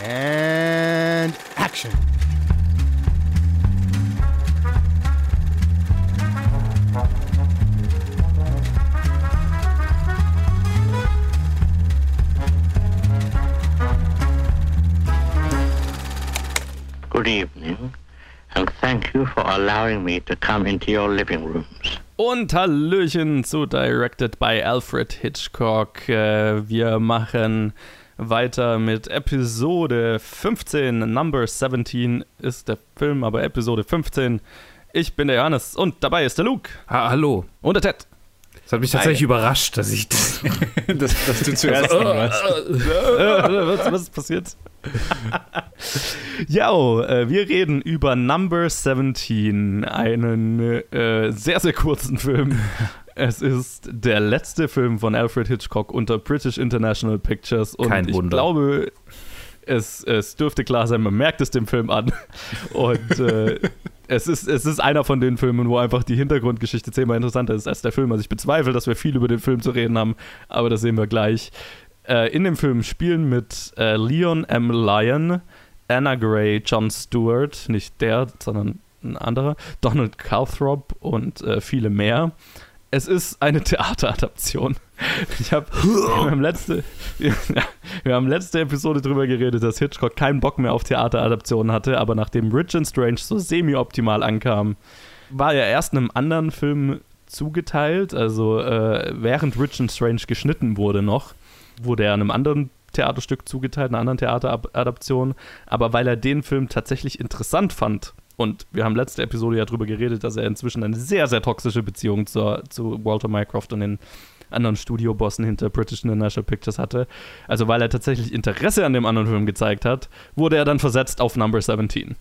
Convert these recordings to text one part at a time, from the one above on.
And action. Good evening, and thank you for allowing me to come into your living rooms. Und Hallöchen zu Directed by Alfred Hitchcock. Äh, Wir machen weiter mit Episode 15. Number 17 ist der Film, aber Episode 15. Ich bin der Johannes und dabei ist der Luke Ha hallo. und der Ted. Das hat mich tatsächlich überrascht, dass ich das. dass, dass du zuerst warst. was, was ist passiert? ja, äh, wir reden über Number 17, einen äh, sehr, sehr kurzen Film. Es ist der letzte Film von Alfred Hitchcock unter British International Pictures und Kein ich Wunder. glaube, es, es dürfte klar sein, man merkt es dem Film an. Und äh, es, ist, es ist einer von den Filmen, wo einfach die Hintergrundgeschichte zehnmal interessanter ist als der Film. Also ich bezweifle, dass wir viel über den Film zu reden haben, aber das sehen wir gleich. Äh, in dem Film spielen mit äh, Leon M. Lyon, Anna Gray, John Stewart, nicht der, sondern ein anderer, Donald Calthrop und äh, viele mehr. Es ist eine Theateradaption. Ich habe wir haben letzte ja, wir haben letzte Episode drüber geredet, dass Hitchcock keinen Bock mehr auf Theateradaptionen hatte, aber nachdem Rich and Strange so semi-optimal ankam, war er erst einem anderen Film zugeteilt, also äh, während Rich and Strange geschnitten wurde noch, wurde er einem anderen Theaterstück zugeteilt, einer anderen Theateradaption, aber weil er den Film tatsächlich interessant fand und wir haben letzte Episode ja drüber geredet, dass er inzwischen eine sehr, sehr toxische Beziehung zur, zu Walter Mycroft und den anderen Studiobossen hinter British International Pictures hatte. Also weil er tatsächlich Interesse an dem anderen Film gezeigt hat, wurde er dann versetzt auf Number 17.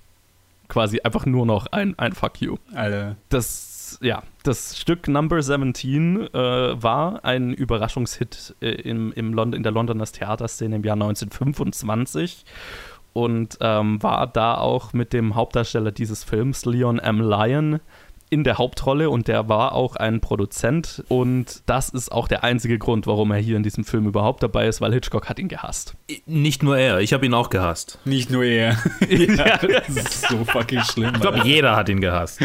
Quasi einfach nur noch ein, ein Fuck you. Alter. Das, ja, das Stück Number 17 äh, war ein Überraschungshit äh, im, im Lond in der Londoner Theaterszene im Jahr 1925 und ähm, war da auch mit dem Hauptdarsteller dieses Films, Leon M. Lyon, in der Hauptrolle und der war auch ein Produzent und das ist auch der einzige Grund, warum er hier in diesem Film überhaupt dabei ist, weil Hitchcock hat ihn gehasst. Nicht nur er, ich habe ihn auch gehasst. Nicht nur er. ja, das ist so fucking schlimm. Ich glaube, jeder hat ihn gehasst.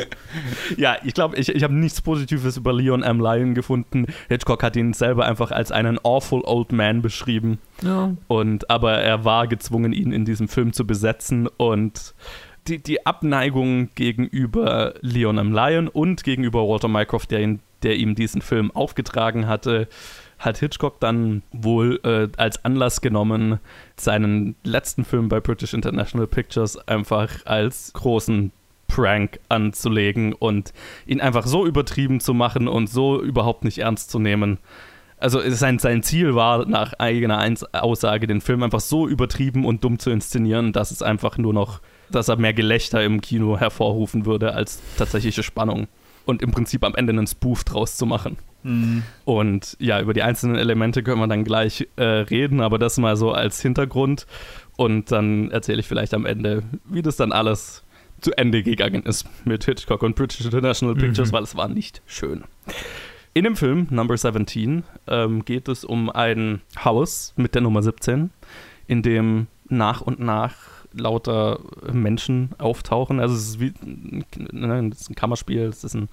Ja, ich glaube, ich, ich habe nichts Positives über Leon M. Lyon gefunden. Hitchcock hat ihn selber einfach als einen awful old man beschrieben. Ja. Und aber er war gezwungen, ihn in diesem Film zu besetzen und die, die Abneigung gegenüber Leon M. Lyon und gegenüber Walter Mycroft, der, ihn, der ihm diesen Film aufgetragen hatte, hat Hitchcock dann wohl äh, als Anlass genommen, seinen letzten Film bei British International Pictures einfach als großen Prank anzulegen und ihn einfach so übertrieben zu machen und so überhaupt nicht ernst zu nehmen. Also sein, sein Ziel war nach eigener Aussage, den Film einfach so übertrieben und dumm zu inszenieren, dass es einfach nur noch, dass er mehr Gelächter im Kino hervorrufen würde als tatsächliche Spannung. Und im Prinzip am Ende einen Spoof draus zu machen. Und ja, über die einzelnen Elemente können wir dann gleich äh, reden, aber das mal so als Hintergrund. Und dann erzähle ich vielleicht am Ende, wie das dann alles zu Ende gegangen ist mit Hitchcock und British International Pictures, weil es war nicht schön. In dem Film Number 17 ähm, geht es um ein Haus mit der Nummer 17, in dem nach und nach lauter Menschen auftauchen. Also es ist wie ne, es ist ein Kammerspiel, es ist ein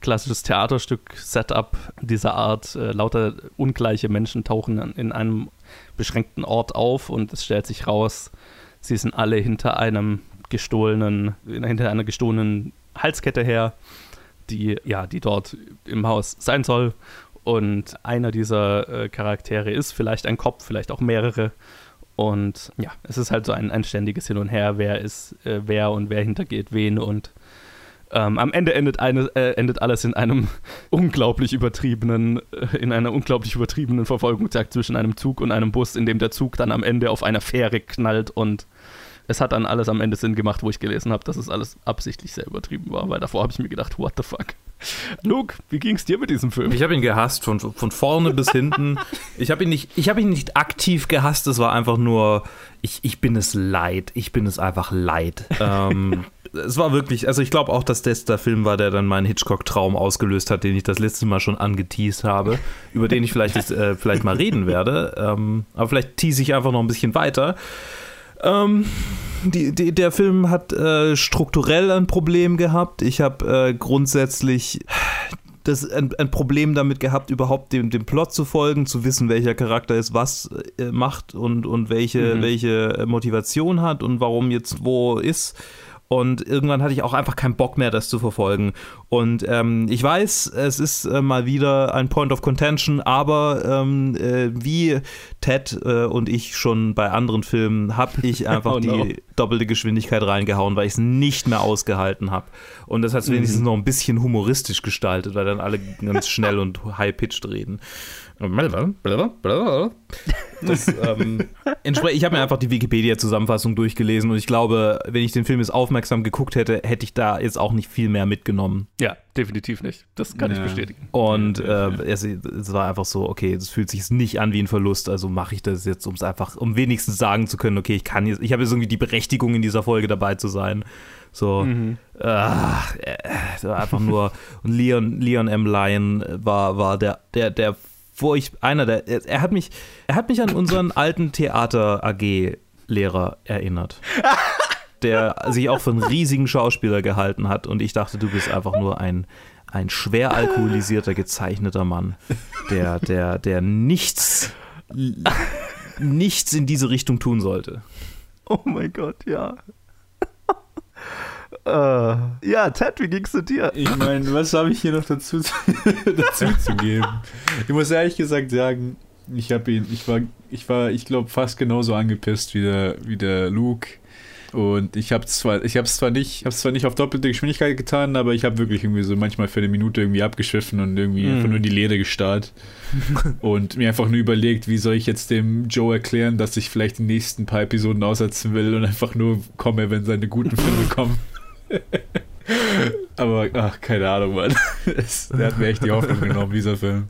klassisches Theaterstück, Setup dieser Art. Äh, lauter ungleiche Menschen tauchen in einem beschränkten Ort auf und es stellt sich raus, sie sind alle hinter einem gestohlenen, hinter einer gestohlenen Halskette her, die ja, die dort im Haus sein soll. Und einer dieser äh, Charaktere ist vielleicht ein Kopf, vielleicht auch mehrere. Und ja, es ist halt so ein, ein ständiges Hin und Her, wer ist äh, wer und wer hintergeht wen. Und ähm, am Ende endet, eine, äh, endet alles in einem unglaublich übertriebenen, äh, in einer unglaublich übertriebenen Verfolgungsjagd zwischen einem Zug und einem Bus, in dem der Zug dann am Ende auf einer Fähre knallt und es hat dann alles am Ende Sinn gemacht, wo ich gelesen habe, dass es alles absichtlich sehr übertrieben war, weil davor habe ich mir gedacht, what the fuck. Luke, wie ging es dir mit diesem Film? Ich habe ihn gehasst, von, von vorne bis hinten. Ich habe ihn, nicht- ich hab ihn nicht aktiv gehasst, es war einfach nur, ich, ich bin es leid. Ich bin es einfach leid. Ähm, es war wirklich, also ich glaube auch, dass das der Film war, der dann meinen Hitchcock-Traum ausgelöst hat, den ich das letzte Mal schon angeteased habe, über den ich vielleicht, jetzt, äh, vielleicht mal reden werde. Ähm, aber vielleicht tease ich einfach noch ein bisschen weiter. Ähm, die, die, der Film hat äh, strukturell ein Problem gehabt. Ich habe äh, grundsätzlich das ein, ein, Problem damit gehabt, überhaupt dem, dem Plot zu folgen, zu wissen, welcher Charakter ist was äh, macht und, und welche, mhm. welche Motivation hat und warum jetzt wo ist. Und irgendwann hatte ich auch einfach keinen Bock mehr, das zu verfolgen. Und ähm, ich weiß, es ist äh, mal wieder ein Point of Contention, aber ähm, äh, wie Ted äh, und ich schon bei anderen Filmen, habe ich einfach oh no. die doppelte Geschwindigkeit reingehauen, weil ich es nicht mehr ausgehalten habe. Und das hat es mhm. wenigstens noch ein bisschen humoristisch gestaltet, weil dann alle ganz schnell und high-pitched reden. Das, ähm, ich habe mir einfach die Wikipedia-Zusammenfassung durchgelesen und ich glaube, wenn ich den Film jetzt aufmerksam geguckt hätte, hätte ich da jetzt auch nicht viel mehr mitgenommen. Ja, definitiv nicht. Das kann ja. ich bestätigen. Und äh, es, es, war einfach so, okay, es fühlt sich nicht an wie ein Verlust, also mache ich das jetzt, um es einfach, um wenigstens sagen zu können, okay, ich kann jetzt, ich habe jetzt irgendwie die Berechtigung in dieser Folge dabei zu sein. So, mhm. äh, einfach nur. Und Leon, Leon M. Lyon war, war der, der, der wo ich einer der er hat mich er hat mich an unseren alten Theater AG Lehrer erinnert. der sich auch für einen riesigen Schauspieler gehalten hat und ich dachte, du bist einfach nur ein ein schwer alkoholisierter gezeichneter Mann, der der der nichts nichts in diese Richtung tun sollte. Oh mein Gott, ja. Uh, ja, Ted, wie ging's zu dir? Ich meine, was habe ich hier noch dazu, dazu zu geben? Ich muss ehrlich gesagt sagen, ich habe ihn, ich war, ich war, ich glaube, fast genauso angepisst wie der, wie der Luke. Und ich habe zwar, ich habe es zwar nicht, habe zwar nicht auf doppelte Geschwindigkeit getan, aber ich habe wirklich irgendwie so manchmal für eine Minute irgendwie abgeschiffen und irgendwie mm. einfach nur in die Lehre gestarrt und mir einfach nur überlegt, wie soll ich jetzt dem Joe erklären, dass ich vielleicht die nächsten paar Episoden aussetzen will und einfach nur komme, wenn seine guten Filme kommen. Aber, ach, keine Ahnung, Mann. Das, der hat mir echt die Hoffnung genommen, dieser Film.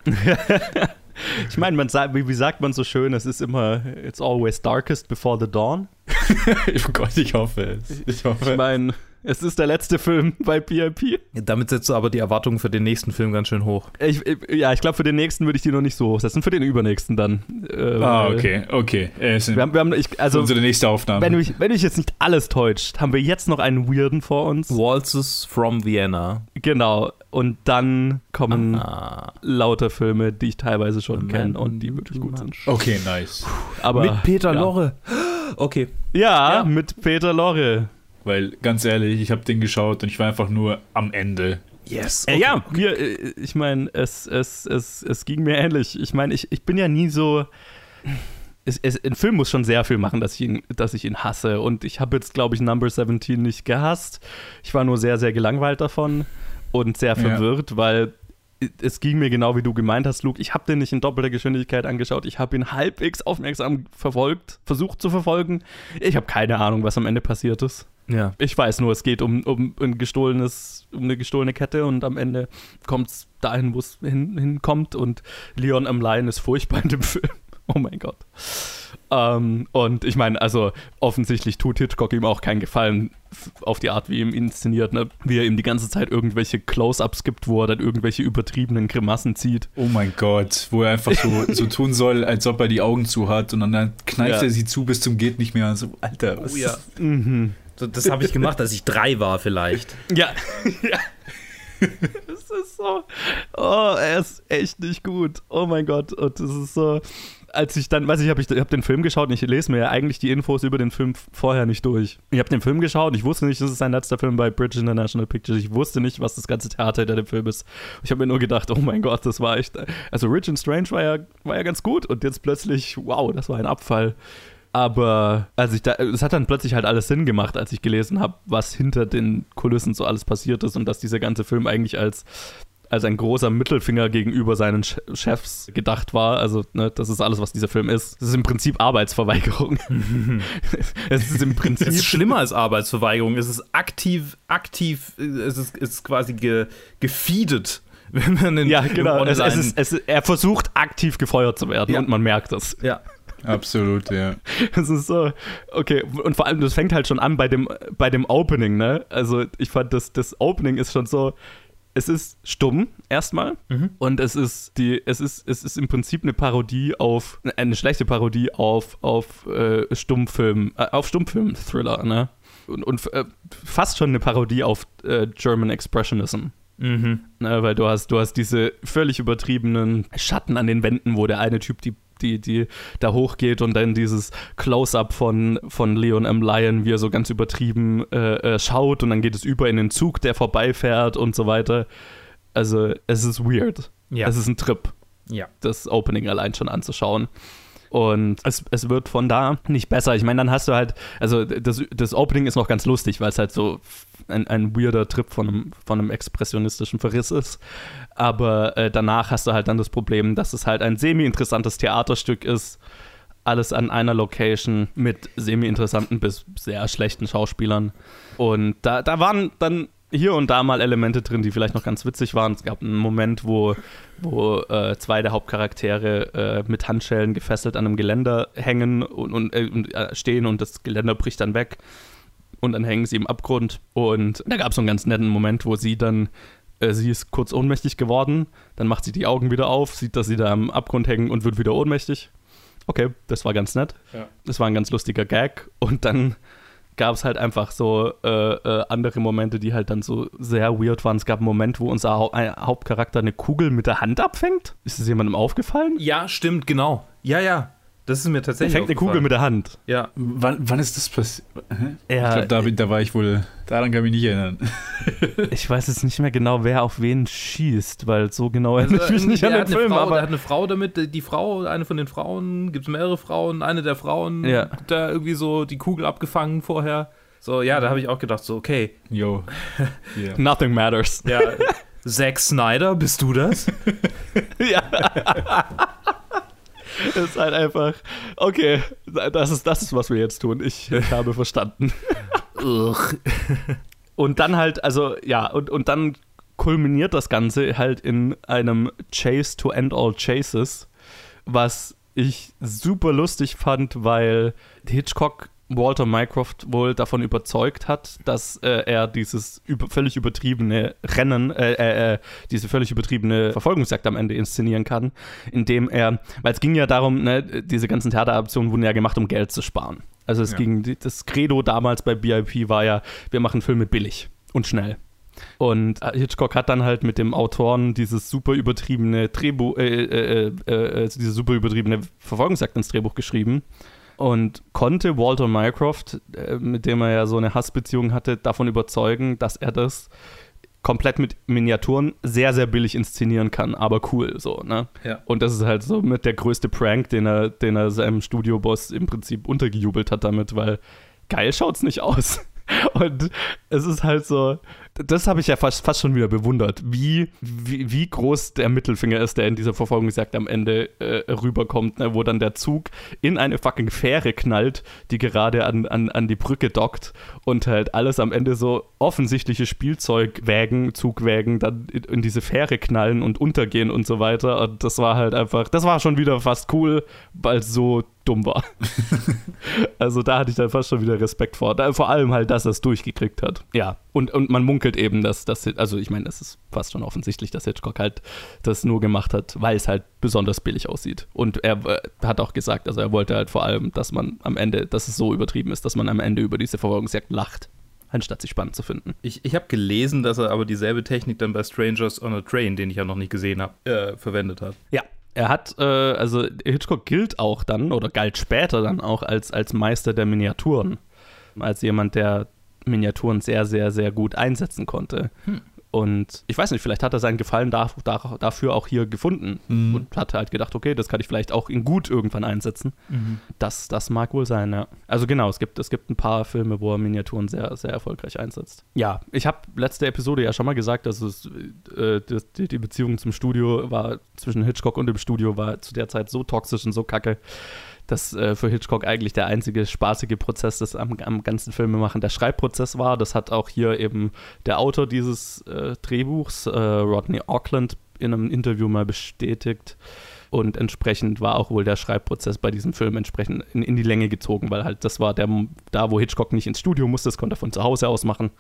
ich meine, man sagt, wie, wie sagt man so schön, es ist immer, it's always darkest before the dawn. oh Gott, ich hoffe es. Ich hoffe. Ich meine, es ist der letzte Film bei PIP. Damit setzt du aber die Erwartungen für den nächsten Film ganz schön hoch. Ich, ich, ja, ich glaube, für den nächsten würde ich die noch nicht so hochsetzen. Für den übernächsten dann. Äh, ah, okay, okay. Äh, wir haben, wir haben, ich, also, unsere nächste Aufnahme. Wenn mich, wenn mich jetzt nicht alles täuscht, haben wir jetzt noch einen Weirden vor uns. Waltzes from Vienna. Genau. Und dann kommen Aha. lauter Filme, die ich teilweise schon kenne und die wirklich gut sind. Okay, nice. Aber, Mit Peter ja. Lorre. Okay. Ja, ja, mit Peter Lorre. Weil, ganz ehrlich, ich habe den geschaut und ich war einfach nur am Ende. Yes. Okay. Äh, ja, mir, äh, ich meine, es, es, es, es ging mir ähnlich. Ich meine, ich, ich bin ja nie so. Es, es, ein Film muss schon sehr viel machen, dass ich ihn, dass ich ihn hasse. Und ich habe jetzt, glaube ich, Number 17 nicht gehasst. Ich war nur sehr, sehr gelangweilt davon und sehr verwirrt, ja. weil es ging mir genau wie du gemeint hast, Luke. Ich habe den nicht in doppelter Geschwindigkeit angeschaut. Ich habe ihn halbwegs aufmerksam verfolgt, versucht zu verfolgen. Ich habe keine Ahnung, was am Ende passiert ist. Ja. Ich weiß nur, es geht um, um ein gestohlenes, um eine gestohlene Kette und am Ende kommt es dahin, wo es hin, hinkommt und Leon am Lion ist furchtbar in dem Film. Oh mein Gott. Ähm, und ich meine, also offensichtlich tut Hitchcock ihm auch keinen Gefallen auf die Art, wie ihm inszeniert, ne? wie er ihm die ganze Zeit irgendwelche Close-ups gibt, wo er dann irgendwelche übertriebenen Grimassen zieht. Oh mein Gott, wo er einfach so, so tun soll, als ob er die Augen zu hat und dann kneift ja. er sie zu bis zum geht nicht mehr. Und so, Alter, was oh, ja. Mhm. So, das habe ich gemacht, als ich drei war, vielleicht. Ja. ja. Es ist so. Oh, er ist echt nicht gut. Oh mein Gott. Und das ist so. Als ich dann, weiß ich, habe ich hab den Film geschaut und ich lese mir ja eigentlich die Infos über den Film vorher nicht durch. Ich habe den Film geschaut, und ich wusste nicht, das ist sein letzter Film bei Bridge International Pictures. Ich wusste nicht, was das ganze Theater hinter dem Film ist. Ich habe mir nur gedacht, oh mein Gott, das war echt. Also Rich and Strange war ja, war ja ganz gut und jetzt plötzlich, wow, das war ein Abfall. Aber als ich da, es hat dann plötzlich halt alles Sinn gemacht, als ich gelesen habe, was hinter den Kulissen so alles passiert ist und dass dieser ganze Film eigentlich als als ein großer Mittelfinger gegenüber seinen Chefs gedacht war. Also, ne, das ist alles, was dieser Film ist. Das ist im Prinzip Arbeitsverweigerung. es ist im Prinzip. Es ist schlimmer als Arbeitsverweigerung. Es ist aktiv, aktiv, es ist, es ist quasi ge, gefeedet. Wenn man den, ja, genau. Es, es ist, es, er versucht aktiv gefeuert zu werden ja. und man merkt das. Ja. Absolut, ja. Es ist so, okay, und vor allem, das fängt halt schon an bei dem, bei dem Opening, ne? Also, ich fand, das, das Opening ist schon so, es ist stumm erstmal Mhm. und es ist die es ist es ist im Prinzip eine Parodie auf eine schlechte Parodie auf auf äh, Stummfilm äh, auf Stummfilm Thriller ne und, und äh, fast schon eine Parodie auf äh, German Expressionism Mhm. ne, weil du hast du hast diese völlig übertriebenen Schatten an den Wänden wo der eine Typ die die, die da hochgeht und dann dieses Close-up von, von Leon M. Lyon, wie er so ganz übertrieben äh, äh, schaut und dann geht es über in den Zug, der vorbeifährt und so weiter. Also es ist weird. Ja. Es ist ein Trip, Ja. das Opening allein schon anzuschauen. Und es, es wird von da nicht besser. Ich meine, dann hast du halt, also das, das Opening ist noch ganz lustig, weil es halt so ein, ein weirder Trip von einem, von einem expressionistischen Verriss ist. Aber äh, danach hast du halt dann das Problem, dass es halt ein semi-interessantes Theaterstück ist. Alles an einer Location mit semi-interessanten bis sehr schlechten Schauspielern. Und da, da waren dann hier und da mal Elemente drin, die vielleicht noch ganz witzig waren. Es gab einen Moment, wo, wo äh, zwei der Hauptcharaktere äh, mit Handschellen gefesselt an einem Geländer hängen und, und, äh, äh, stehen und das Geländer bricht dann weg. Und dann hängen sie im Abgrund. Und da gab es so einen ganz netten Moment, wo sie dann, äh, sie ist kurz ohnmächtig geworden, dann macht sie die Augen wieder auf, sieht, dass sie da am Abgrund hängen und wird wieder ohnmächtig. Okay, das war ganz nett. Ja. Das war ein ganz lustiger Gag. Und dann gab es halt einfach so äh, äh, andere Momente, die halt dann so sehr weird waren. Es gab einen Moment, wo unser Hau ein Hauptcharakter eine Kugel mit der Hand abfängt. Ist das jemandem aufgefallen? Ja, stimmt, genau. Ja, ja. Das ist mir Er tatsächlich. fängt eine Kugel mit der Hand. Ja. Wann, wann ist das passiert? Ich Ja, glaube, da, bin- da war ich wohl. Daran kann ich mich nicht erinnern. ich weiß jetzt nicht mehr genau, wer auf wen schießt, weil so genau erinnere ich mich nicht an den hat eine Film. Frau, Aber hat eine Frau damit, die Frau, eine von den Frauen, gibt es mehrere Frauen, eine der Frauen, Ja. hat da irgendwie so die Kugel abgefangen vorher. So, ja, da habe ich auch gedacht, so, okay, Yo. Yeah. nothing matters. ja, Zack Snyder, bist du das? ja. Das ist halt einfach, okay, das ist, das ist, was wir jetzt tun. Ich, ich habe verstanden. Und dann halt, also ja, und, und dann kulminiert das Ganze halt in einem Chase to End All Chases, was ich super lustig fand, weil Hitchcock Walter Mycroft wohl davon überzeugt hat, dass äh, er dieses über, völlig übertriebene Rennen, äh, äh, äh, diese völlig übertriebene Verfolgungsjagd am Ende inszenieren kann, indem er, weil es ging ja darum, ne, diese ganzen Theateraktionen wurden ja gemacht, um Geld zu sparen. Also es Ja. ging, das Credo damals bei BIP war ja, wir machen Filme billig und schnell. Und Hitchcock hat dann halt mit dem Autoren dieses super übertriebene Drehbuch, äh, äh, äh, äh, diese super übertriebene Verfolgungsjagd ins Drehbuch geschrieben und konnte Walter Mycroft, äh, mit dem er ja so eine Hassbeziehung hatte, davon überzeugen, dass er das komplett mit Miniaturen sehr, sehr billig inszenieren kann, aber cool so, ne? Ja. Und das ist halt so mit der größte Prank, den er, den er seinem Studioboss im Prinzip untergejubelt hat damit, weil geil schaut's nicht aus. Und es ist halt so, das habe ich ja fast, fast schon wieder bewundert, wie, wie, wie groß der Mittelfinger ist, der in dieser Verfolgungsjagd am Ende äh, rüberkommt, ne, wo dann der Zug in eine fucking Fähre knallt, die gerade an, an, an die Brücke dockt und halt alles am Ende so offensichtliche Spielzeugwägen, Zugwägen dann in, in diese Fähre knallen und untergehen und so weiter. Und das war halt einfach, das war schon wieder fast cool, weil so dumm war. also da hatte ich dann fast schon wieder Respekt vor. Da, vor allem halt, dass er es durchgekriegt hat. Ja, und, und man munkelt eben, dass das, also ich meine, das ist fast schon offensichtlich, dass Hitchcock halt das nur gemacht hat, weil es halt besonders billig aussieht. Und er äh, hat auch gesagt, also er wollte halt vor allem, dass man am Ende, dass es so übertrieben ist, dass man am Ende über diese Verfolgungsjagd lacht, anstatt sie spannend zu finden. Ich, ich habe gelesen, dass er aber dieselbe Technik dann bei Strangers on a Train, den ich ja noch nicht gesehen habe, äh, verwendet hat. Ja. Er hat, äh, also Hitchcock gilt auch dann oder galt später dann auch als, als Meister der Miniaturen. Als jemand, der Miniaturen sehr, sehr, sehr gut einsetzen konnte. Und ich weiß nicht, vielleicht hat er seinen Gefallen da, da, dafür auch hier gefunden Mhm. und hat halt gedacht, okay, das kann ich vielleicht auch in gut irgendwann einsetzen. Das, das mag wohl sein, ja. Also genau, es gibt, es gibt ein paar Filme, wo er Miniaturen sehr, sehr erfolgreich einsetzt. Ja, ich habe letzte Episode ja schon mal gesagt, dass es, äh, die, die Beziehung zum Studio war, zwischen Hitchcock und dem Studio war zu der Zeit so toxisch und so kacke, dass äh, für Hitchcock eigentlich der einzige spaßige Prozess des am, am ganzen Filmemachen der Schreibprozess war. Das hat auch hier eben der Autor dieses äh, Drehbuchs, äh, Rodney Auckland, in einem Interview mal bestätigt. Und entsprechend war auch wohl der Schreibprozess bei diesem Film entsprechend in, in die Länge gezogen, weil halt das war der, da, wo Hitchcock nicht ins Studio musste, das konnte er von zu Hause aus machen.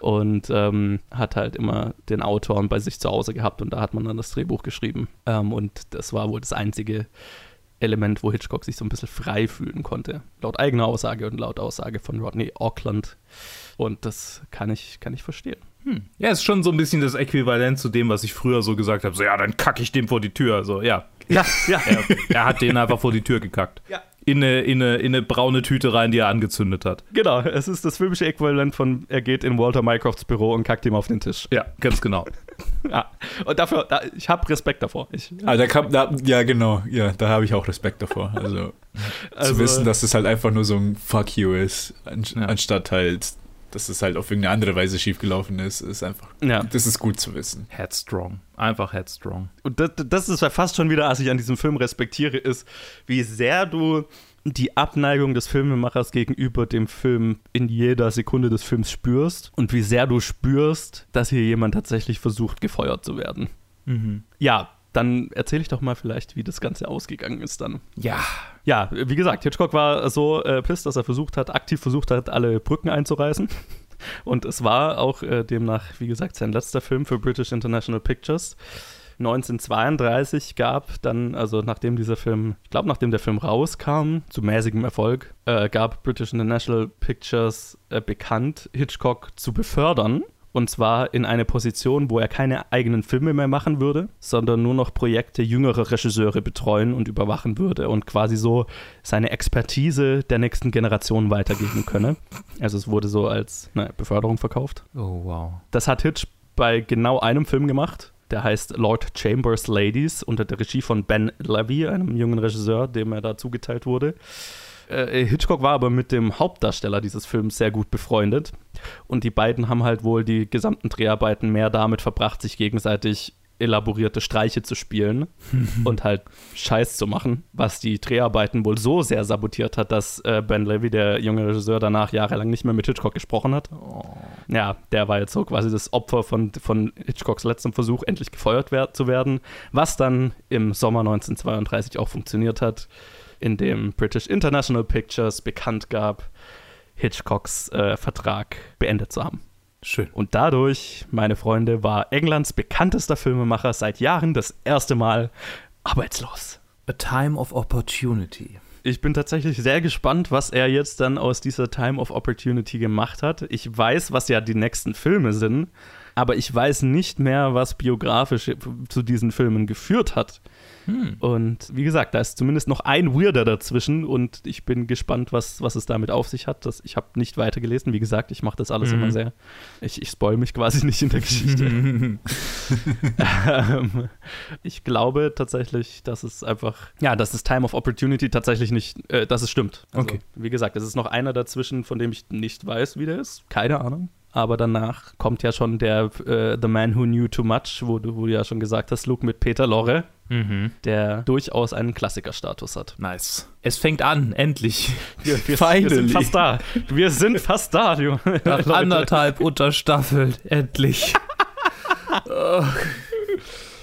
und ähm, hat halt immer den Autoren bei sich zu Hause gehabt und da hat man dann das Drehbuch geschrieben. Ähm, und das war wohl das einzige Element, wo Hitchcock sich so ein bisschen frei fühlen konnte. Laut eigener Aussage und laut Aussage von Rodney Auckland. Und das kann ich, kann ich verstehen. Hm. Ja, ist schon so ein bisschen das Äquivalent zu dem, was ich früher so gesagt habe. So, ja, dann kacke ich dem vor die Tür. So, ja. Ja, ja. Er, er hat den einfach vor die Tür gekackt. Ja. In eine, in, eine, in eine braune Tüte rein, die er angezündet hat. Genau, es ist das filmische Äquivalent von, er geht in Walter Mycrofts Büro und kackt ihm auf den Tisch. Ja, ganz genau. Ja. Und dafür, da, ich habe Respekt davor. Ich, Ah, da kam, da, ja, genau, ja, da habe ich auch Respekt davor. Also, Also- zu wissen, dass es halt einfach nur so ein Fuck you ist, an, Ja. anstatt halt, dass es halt auf irgendeine andere Weise schiefgelaufen ist, ist einfach, ja. das ist gut zu wissen. Headstrong. Einfach headstrong. Und das, das ist ja fast schon wieder, was ich an diesem Film respektiere, ist, wie sehr du die Abneigung des Filmemachers gegenüber dem Film in jeder Sekunde des Films spürst und wie sehr du spürst, dass hier jemand tatsächlich versucht, gefeuert zu werden. Mhm. Ja, dann erzähle ich doch mal vielleicht, wie das Ganze ausgegangen ist dann. Ja. Ja, wie gesagt, Hitchcock war so äh, pisst, dass er versucht hat, aktiv versucht hat, alle Brücken einzureißen. Und es war auch äh, demnach, wie gesagt, sein letzter Film für British International Pictures. 1932 gab dann, also nachdem dieser Film, ich glaube, nachdem der Film rauskam, zu mäßigem Erfolg, äh, gab British International Pictures äh, bekannt, Hitchcock zu befördern. Und zwar in eine Position, wo er keine eigenen Filme mehr machen würde, sondern nur noch Projekte jüngerer Regisseure betreuen und überwachen würde und quasi so seine Expertise der nächsten Generation weitergeben könne. Also es wurde so als eine Beförderung verkauft. Oh, wow. Das hat Hitch bei genau einem Film gemacht. Der heißt Lord Chambers Ladies unter der Regie von Ben Levy, einem jungen Regisseur, dem er da zugeteilt wurde. Äh, Hitchcock war aber mit dem Hauptdarsteller dieses Films sehr gut befreundet. Und die beiden haben halt wohl die gesamten Dreharbeiten mehr damit verbracht, sich gegenseitig elaborierte Streiche zu spielen und halt Scheiß zu machen, was die Dreharbeiten wohl so sehr sabotiert hat, dass äh, Ben Levy, der junge Regisseur, danach jahrelang nicht mehr mit Hitchcock gesprochen hat. Ja, der war jetzt so quasi das Opfer von, von Hitchcocks letztem Versuch, endlich gefeuert wer zu werden, was dann im Sommer 1932 auch funktioniert hat, indem British International Pictures bekannt gab, Hitchcocks äh, Vertrag beendet zu haben. Schön. Und dadurch, meine Freunde, war Englands bekanntester Filmemacher seit Jahren das erste Mal arbeitslos. A time of opportunity. Ich bin tatsächlich sehr gespannt, was er jetzt dann aus dieser Time of Opportunity gemacht hat. Ich weiß, was ja die nächsten Filme sind, aber ich weiß nicht mehr, was biografisch zu diesen Filmen geführt hat. Und wie gesagt, da ist zumindest noch ein Weirder dazwischen und ich bin gespannt, was, was es damit auf sich hat. Das, ich habe nicht weitergelesen. Wie gesagt, ich mache das alles Mhm. immer sehr. Ich, ich spoil mich quasi nicht in der Geschichte. ähm, ich glaube tatsächlich, dass es einfach, ja, dass das Time of Opportunity tatsächlich nicht, äh, dass es stimmt. Also, Okay. Wie gesagt, es ist noch einer dazwischen, von dem ich nicht weiß, wie der ist. Keine Ahnung. Aber danach kommt ja schon der äh, The Man Who Knew Too Much, wo du, wo du ja schon gesagt hast, Luke mit Peter Lorre, Mhm. der durchaus einen Klassikerstatus hat. Nice. Es fängt an, endlich. Wir, wir, wir sind fast da. Wir sind fast da, Junge. Nach anderthalb unterstaffelt, endlich.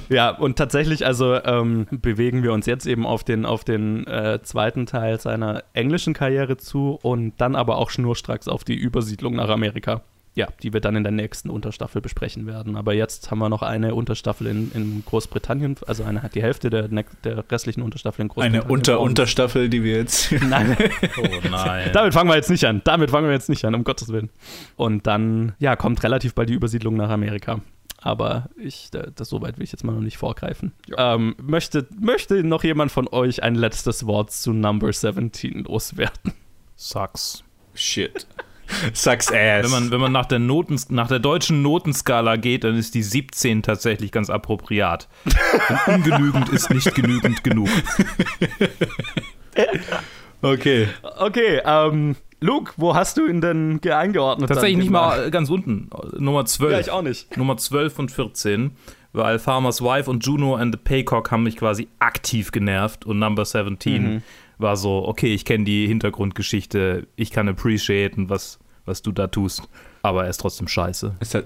Ja, und tatsächlich, also ähm, bewegen wir uns jetzt eben auf den, auf den äh, zweiten Teil seiner englischen Karriere zu und dann aber auch schnurstracks auf die Übersiedlung nach Amerika. Ja, die wir dann in der nächsten Unterstaffel besprechen werden. Aber jetzt haben wir noch eine Unterstaffel in, in Großbritannien, also eine, die Hälfte der, der restlichen Unterstaffel in Großbritannien. Eine Unter Und- Unterstaffel, die wir jetzt. Nein, Oh nein. damit fangen wir jetzt nicht an. Damit fangen wir jetzt nicht an, um Gottes Willen. Und dann, ja, kommt relativ bald die Übersiedlung nach Amerika. Aber ich, da- das soweit will ich jetzt mal noch nicht vorgreifen. Ähm, möchte, möchte noch jemand von euch ein letztes Wort zu Number 17 loswerden? Sucks. Shit. Sucks ass. Wenn man, wenn man nach, der Noten, nach der deutschen Notenskala geht, dann ist die 17 tatsächlich ganz appropriat. Denn ungenügend ist nicht genügend genug. okay. Okay, ähm, Luke, wo hast du ihn denn ge- eingeordnet? Tatsächlich nicht mal ganz unten. Nummer 12. Ja, ich auch nicht. Nummer 12 und 14, weil Farmer's Wife und Juno and the Paycock haben mich quasi aktiv genervt und Number 17 Mhm. war so, okay, ich kenne die Hintergrundgeschichte, ich kann appreciaten, was, was du da tust, aber er ist trotzdem scheiße. Hat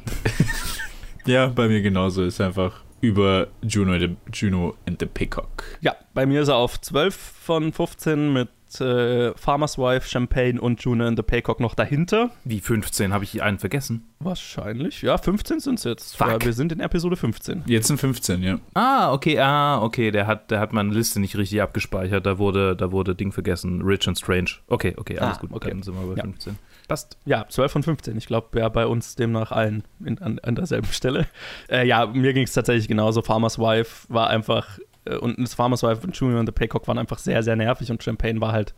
ja, bei mir genauso. Ist einfach über Juno, the, Juno and the Peacock. Ja, bei mir ist er auf 12 von 15 mit äh, Farmer's Wife, Champagne und Juno and the Paycock noch dahinter. Wie 15? Habe ich einen vergessen? Wahrscheinlich. Ja, 15 sind es jetzt. Fuck. Ja, wir sind in Episode 15. Jetzt sind 15, ja. Ah, okay, ah, okay, der hat, der hat meine Liste nicht richtig abgespeichert. Da wurde, da wurde Ding vergessen. Rich and Strange. Okay, okay, alles Ah, gut. okay. Dann sind wir bei Ja. 15. Passt. Ja, 12 von 15. Ich glaube, ja, bei uns demnach allen in, an, an derselben Stelle. Äh, ja, mir ging es tatsächlich genauso. Farmer's Wife war einfach, äh, und das Farmer's Wife und Junior und the Paycock waren einfach sehr, sehr nervig und Champagne war halt,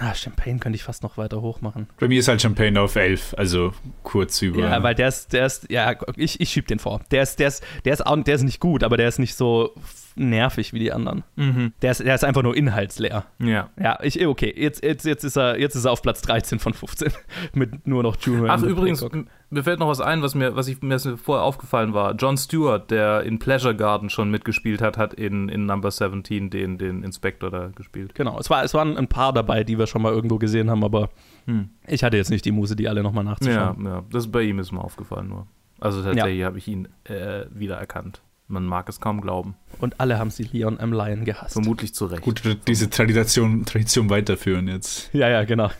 na, Champagne könnte ich fast noch weiter hoch machen. Bei mir ist halt Champagne auf 11, also kurz über. Ja, weil der ist, der ist, ja, ich, ich schieb den vor. Der ist, der ist, der ist, der ist nicht gut, aber der ist nicht so nervig wie die anderen. Mhm. Der ist, der ist einfach nur inhaltsleer. Ja. Ja, ich, okay, jetzt, jetzt, jetzt, ist er, jetzt ist er auf Platz 13 von 15 mit nur noch Junior. Ach, übrigens, Paycock. Mir fällt noch was ein, was mir, was ich, mir vorher aufgefallen war. John Stewart, der in Pleasure Garden schon mitgespielt hat, hat in, in Number 17 den, den Inspector da gespielt. Genau, es, war, es waren ein paar dabei, die wir schon mal irgendwo gesehen haben, aber Hm. ich hatte jetzt nicht die Muse, die alle nochmal Ja, nachzuschauen. ja, das bei ihm ist mir aufgefallen nur. Also tatsächlich habe ich ihn äh, wiedererkannt. Man mag es kaum glauben. Und alle haben sie Leon M. Lion gehasst. Vermutlich zu Recht. Gut, diese Tradition, Tradition weiterführen jetzt. Ja, ja, genau.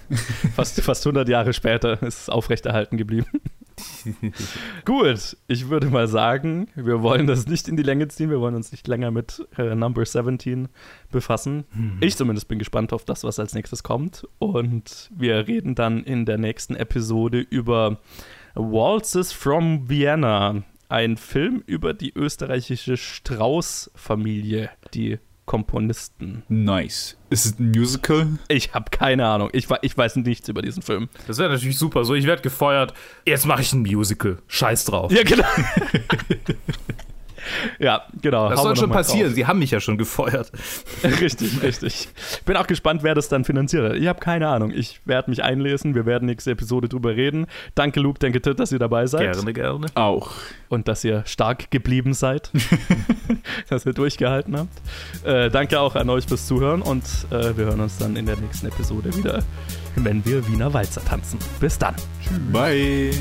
Fast, fast 100 Jahre später ist es aufrechterhalten geblieben. Gut, ich würde mal sagen, wir wollen das nicht in die Länge ziehen. Wir wollen uns nicht länger mit äh, Number 17 befassen. Ich zumindest bin gespannt auf das, was als nächstes kommt. Und wir reden dann in der nächsten Episode über Waltzes from Vienna. Ein Film über die österreichische Strauß-Familie, die Komponisten. Nice. Ist es ein Musical? Ich habe keine Ahnung. Ich, ich weiß nichts über diesen Film. Das wäre natürlich super. So, ich werde gefeuert. Jetzt mache ich ein Musical. Scheiß drauf. Ja, genau. ja, genau. das soll schon passieren. drauf. Sie haben mich ja schon gefeuert. Richtig, richtig. Bin auch gespannt, wer das dann finanziert. Ich habe keine Ahnung. Ich werde mich einlesen. Wir werden nächste Episode drüber reden. Danke, Luke, danke, Tit, dass ihr dabei seid. Gerne, gerne. Auch. Und dass ihr stark geblieben seid. dass ihr durchgehalten habt. Äh, danke auch an euch fürs Zuhören. Und äh, wir hören uns dann in der nächsten Episode wieder, wenn wir Wiener Walzer tanzen. Bis dann. Bye.